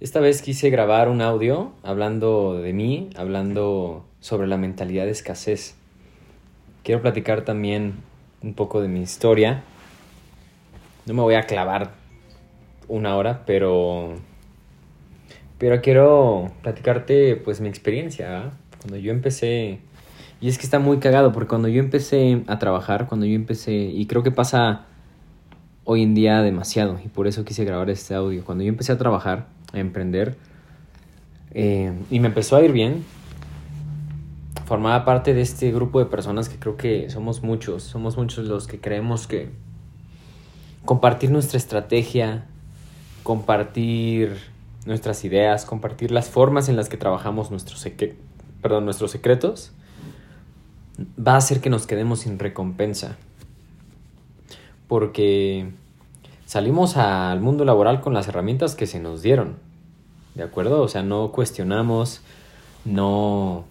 Esta vez quise grabar un audio hablando de mí, hablando sobre la mentalidad de escasez. Quiero platicar también un poco de mi historia. No me voy a clavar una hora, pero pero quiero platicarte pues mi experiencia, ¿verdad? Cuando yo empecé y es que está muy cagado porque cuando yo empecé a trabajar, cuando yo empecé y creo que pasa hoy en día demasiado y por eso quise grabar este audio. Cuando yo empecé a trabajar, emprender. Eh, y me empezó a ir bien. Formaba parte de este grupo de personas que creo que somos muchos, somos muchos los que creemos que compartir nuestra estrategia, compartir nuestras ideas, compartir las formas en las que trabajamos nuestros, perdón, nuestros secretos, va a hacer que nos quedemos sin recompensa. Porque salimos al mundo laboral con las herramientas que se nos dieron. ¿De acuerdo? O sea, no cuestionamos, no,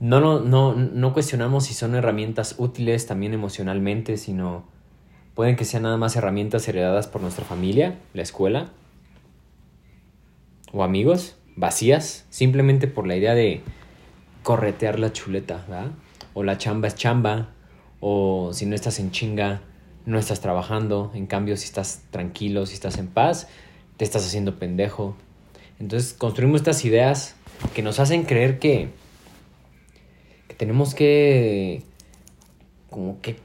no, no, no, cuestionamos si son herramientas útiles también emocionalmente, sino pueden que sean nada más herramientas heredadas por nuestra familia, la escuela o amigos, vacías, simplemente por la idea de corretear la chuleta, ¿verdad? O la chamba es chamba, o si no estás en chinga, no estás trabajando, en cambio si estás tranquilo, si estás en paz, te estás haciendo pendejo. Entonces construimos estas ideas que nos hacen creer que, tenemos que como que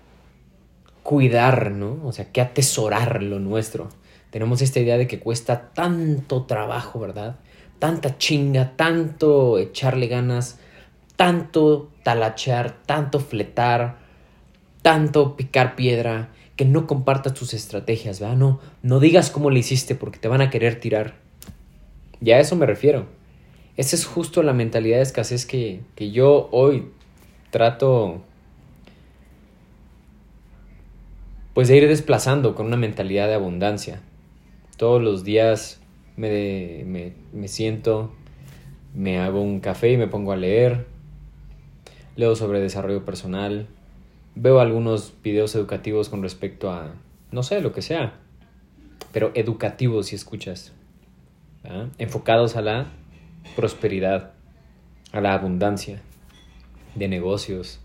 cuidar, ¿no? O sea, que atesorar lo nuestro. Tenemos esta idea de que cuesta tanto trabajo, ¿verdad? Tanta chinga, tanto echarle ganas, tanto talachear, tanto fletar, tanto picar piedra, que no compartas tus estrategias, ¿verdad? No, no digas cómo le hiciste porque te van a querer tirar. Y a eso me refiero. Esa es justo la mentalidad de escasez que, que yo hoy trato pues de ir desplazando con una mentalidad de abundancia. Todos los días me, me, me, siento, me hago un café y me pongo a leer, leo sobre desarrollo personal, veo algunos videos educativos con respecto a, no sé, lo que sea, pero educativos si escuchas, enfocados a la prosperidad, a la abundancia de negocios,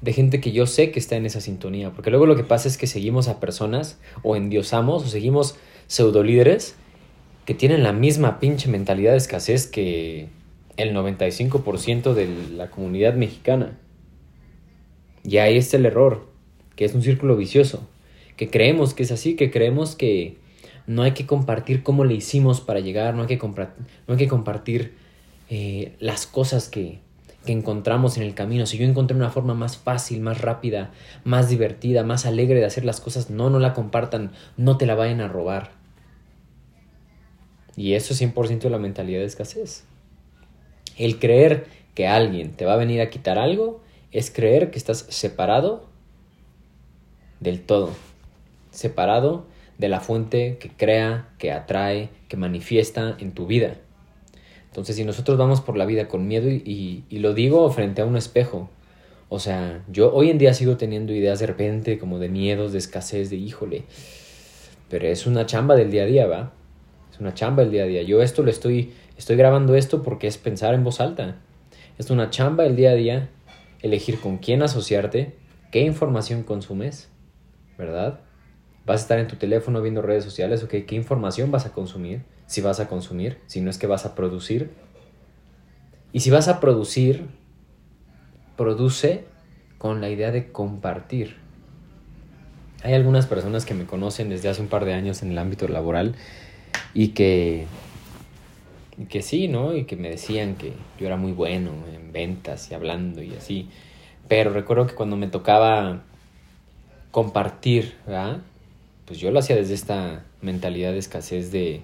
de gente que yo sé que está en esa sintonía, porque luego lo que pasa es que seguimos a personas o endiosamos o seguimos pseudo líderes que tienen la misma pinche mentalidad de escasez que el 95% de la comunidad mexicana. Y ahí está el error, que es un círculo vicioso, que creemos que es así, que creemos que no hay que compartir cómo le hicimos para llegar, no hay que, no hay que compartir eh, las cosas que, que encontramos en el camino. Si yo encontré una forma más fácil, más rápida, más divertida, más alegre de hacer las cosas, no, no la compartan, no te la vayan a robar. Y eso es 100% de la mentalidad de escasez. El creer que alguien te va a venir a quitar algo es creer que estás separado del todo, separado de la fuente que crea, que atrae, que manifiesta en tu vida. Entonces, si nosotros vamos por la vida con miedo y, lo digo frente a un espejo, o sea, yo hoy en día sigo teniendo ideas de repente como de miedos, de escasez, de híjole, pero es una chamba del día a día, ¿va? Es una chamba del día a día. Yo esto lo estoy, estoy grabando esto porque es pensar en voz alta. Es una chamba del día a día elegir con quién asociarte, qué información consumes, ¿verdad? Vas a estar en tu teléfono viendo redes sociales, ok, ¿qué información vas a consumir? Si vas a consumir, si no es que vas a producir. Y si vas a producir, produce con la idea de compartir. Hay algunas personas que me conocen desde hace un par de años en el ámbito laboral y que, que sí, ¿no? Y que me decían que yo era muy bueno en ventas y hablando y así. Pero recuerdo que cuando me tocaba compartir, ¿verdad? Pues yo lo hacía desde esta mentalidad de escasez de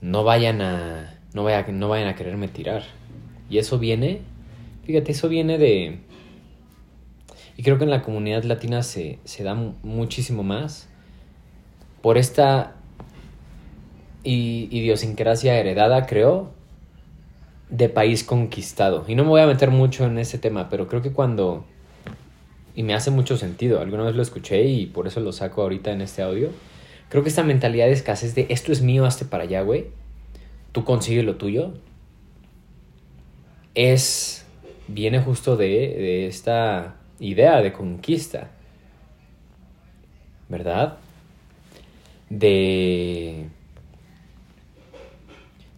no vayan a no, vaya, no vayan a quererme tirar. Y eso viene, fíjate, eso viene de y creo que en la comunidad latina se, se da muchísimo más por esta idiosincrasia heredada, creo, de país conquistado. Y no me voy a meter mucho en ese tema, pero creo que cuando... Y me hace mucho sentido, alguna vez lo escuché y por eso lo saco ahorita en este audio. Creo que esta mentalidad de escasez de esto es mío, hazte para allá, güey. tú consigues lo tuyo, es, viene justo de, esta idea de conquista, ¿verdad? De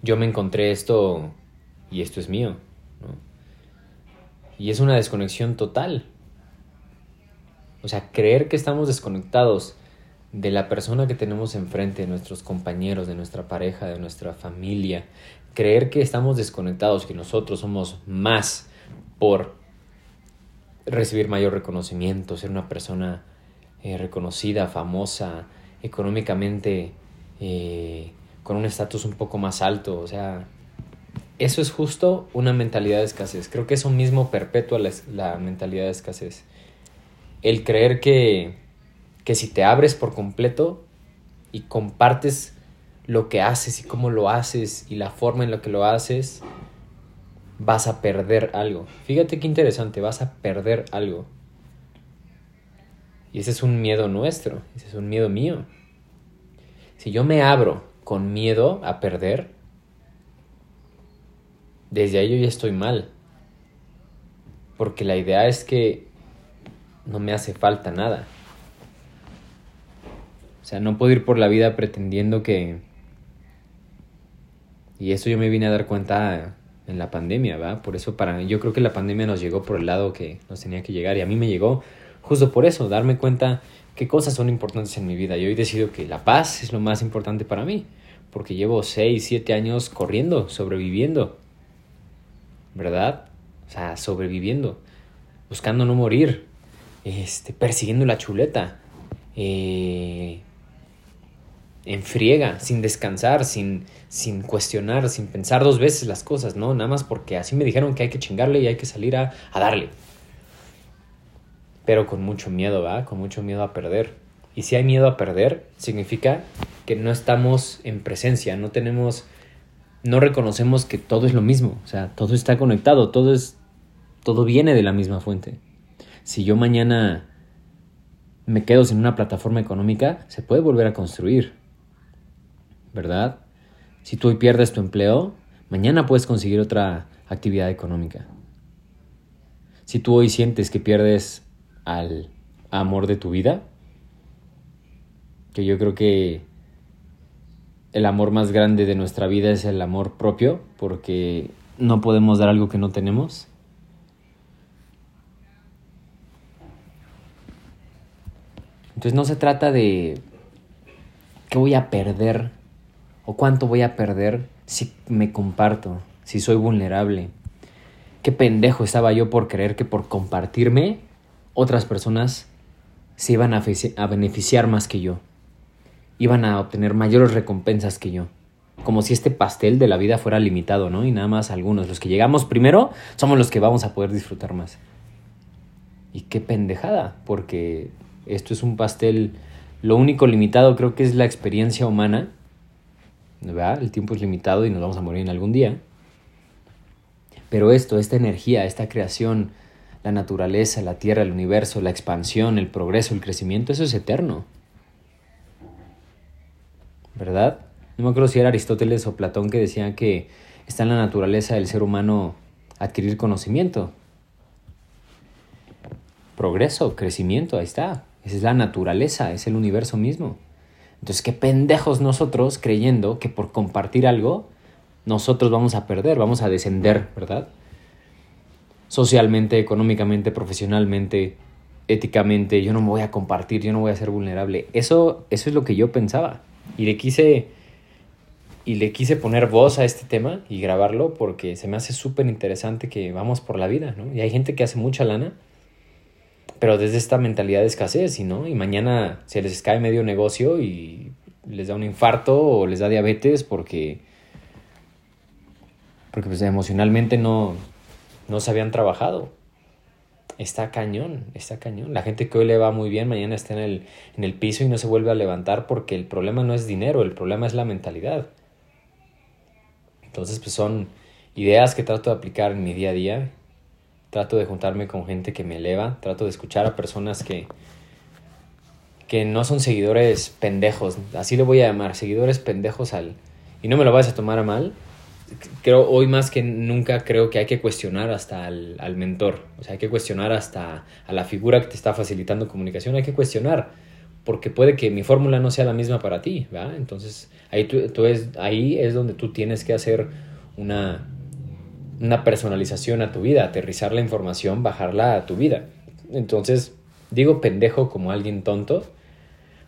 yo me encontré esto y esto es mío. Y es una desconexión total. O sea, creer que estamos desconectados de la persona que tenemos enfrente, de nuestros compañeros, de nuestra pareja, de nuestra familia, creer que estamos desconectados, que nosotros somos más por recibir mayor reconocimiento, ser una persona eh, reconocida, famosa, económicamente eh, con un estatus un poco más alto, o sea, eso es justo una mentalidad de escasez. Creo que eso mismo perpetúa la, la mentalidad de escasez. El creer que que si te abres por completo y compartes lo que haces y cómo lo haces y la forma en la que lo haces, vas a perder algo. Fíjate qué interesante, vas a perder algo. Y ese es un miedo nuestro, ese es un miedo mío. Si yo me abro con miedo a perder, desde ahí yo ya estoy mal. Porque la idea es que no me hace falta nada. O sea, no puedo ir por la vida pretendiendo que... Y eso yo me vine a dar cuenta en la pandemia, ¿va? Por eso para yo creo que la pandemia nos llegó por el lado que nos tenía que llegar y a mí me llegó justo por eso, darme cuenta qué cosas son importantes en mi vida. Y hoy decido que la paz es lo más importante para mí, porque llevo 6, 7 años corriendo, sobreviviendo. ¿Verdad? O sea, sobreviviendo, buscando no morir, este, persiguiendo la chuleta, eh, en friega, sin descansar, sin, sin cuestionar, sin pensar dos veces las cosas, ¿no? Nada más porque así me dijeron que hay que chingarle y hay que salir a, a darle. Pero con mucho miedo, ¿va? Con mucho miedo a perder. Y si hay miedo a perder, significa que no estamos en presencia, no tenemos, no reconocemos que todo es lo mismo, o sea, todo está conectado, todo es, todo viene de la misma fuente. Si yo mañana me quedo sin una plataforma económica, se puede volver a construir. ¿verdad? Si tú hoy pierdes tu empleo, mañana puedes conseguir otra actividad económica. Si tú hoy sientes que pierdes al amor de tu vida, que yo creo que el amor más grande de nuestra vida es el amor propio, porque no podemos dar algo que no tenemos. Entonces no se trata de qué voy a perder ¿O cuánto voy a perder si me comparto, si soy vulnerable? Qué pendejo estaba yo por creer que por compartirme otras personas se iban a, beneficiar más que yo. Iban a obtener mayores recompensas que yo. Como si este pastel de la vida fuera limitado, ¿no? Y nada más algunos. Los que llegamos primero somos los que vamos a poder disfrutar más. Y qué pendejada, porque esto es un pastel. Lo único limitado creo que es la experiencia humana el tiempo es limitado y nos vamos a morir en algún día. Pero esto, esta energía, esta creación, la naturaleza, la tierra, el universo, la expansión, el progreso, el crecimiento, eso es eterno. ¿Verdad? No me acuerdo si era Aristóteles o Platón que decían que está en la naturaleza del ser humano adquirir conocimiento. Progreso, crecimiento, ahí está. Es la naturaleza, es el universo mismo. Entonces, qué pendejos nosotros creyendo que por compartir algo, nosotros vamos a perder, vamos a descender, ¿verdad? Socialmente, económicamente, profesionalmente, éticamente, yo no me voy a compartir, yo no voy a ser vulnerable. Eso, eso es lo que yo pensaba. Y le quise y le quise poner voz a este tema y grabarlo porque se me hace súper interesante que vamos por la vida, ¿no? Y hay gente que hace mucha lana pero desde esta mentalidad de escasez, ¿no? Y mañana se les cae medio negocio y les da un infarto o les da diabetes porque, porque pues emocionalmente no, no se habían trabajado. Está cañón, está cañón. La gente que hoy le va muy bien, mañana está en el, en el piso y no se vuelve a levantar porque el problema no es dinero, el problema es la mentalidad. Entonces, pues son ideas que trato de aplicar en mi día a día trato de juntarme con gente que me eleva, trato de escuchar a personas que, que no son seguidores pendejos, así lo voy a llamar, seguidores pendejos al... Y no me lo vayas a tomar a mal, creo hoy más que nunca creo que hay que cuestionar hasta al, al, mentor, o sea, hay que cuestionar hasta a la figura que te está facilitando comunicación, hay que cuestionar, porque puede que mi fórmula no sea la misma para ti, ¿verdad? Entonces, ahí, tú, tú es, ahí es donde tú tienes que hacer una, una personalización a tu vida, aterrizar la información, bajarla a tu vida. Entonces, digo pendejo como alguien tonto,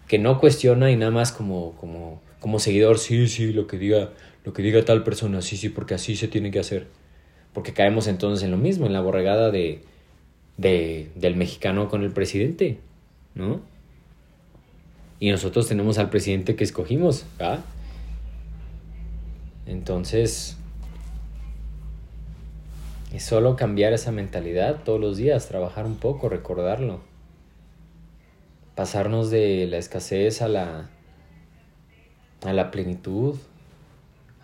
que no cuestiona y nada más como, como, como seguidor, sí, sí, lo que diga lo que diga tal persona, sí, sí, porque así se tiene que hacer. Porque caemos entonces en lo mismo, en la borregada de, de, del mexicano con el presidente, ¿no? Y nosotros tenemos al presidente que escogimos, ¿ah? Entonces, es solo cambiar esa mentalidad todos los días, trabajar un poco, recordarlo. Pasarnos de la escasez a la, a la plenitud,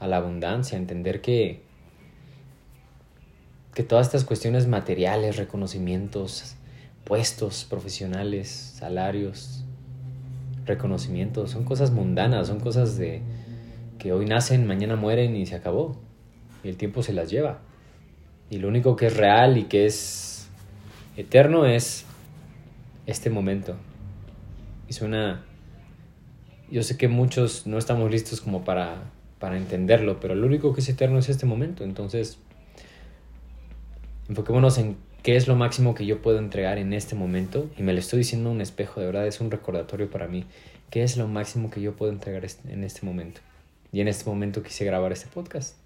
a la abundancia, entender que, que todas estas cuestiones materiales, reconocimientos, puestos profesionales, salarios, reconocimientos, son cosas mundanas, son cosas de que hoy nacen, mañana mueren y se acabó. Y el tiempo se las lleva. Y lo único que es real y que es eterno es este momento. Y suena... Yo sé que muchos no estamos listos como para para entenderlo, pero lo único que es eterno es este momento. Entonces, enfoquémonos en qué es lo máximo que yo puedo entregar en este momento. Y me lo estoy diciendo un espejo, de verdad es un recordatorio para mí. ¿Qué es lo máximo que yo puedo entregar en este momento? Y en este momento quise grabar este podcast.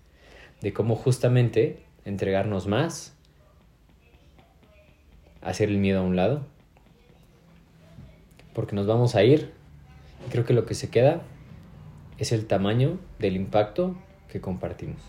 De cómo justamente entregarnos más, hacer el miedo a un lado. Porque nos vamos a ir. Y creo que lo que se queda es el tamaño del impacto que compartimos.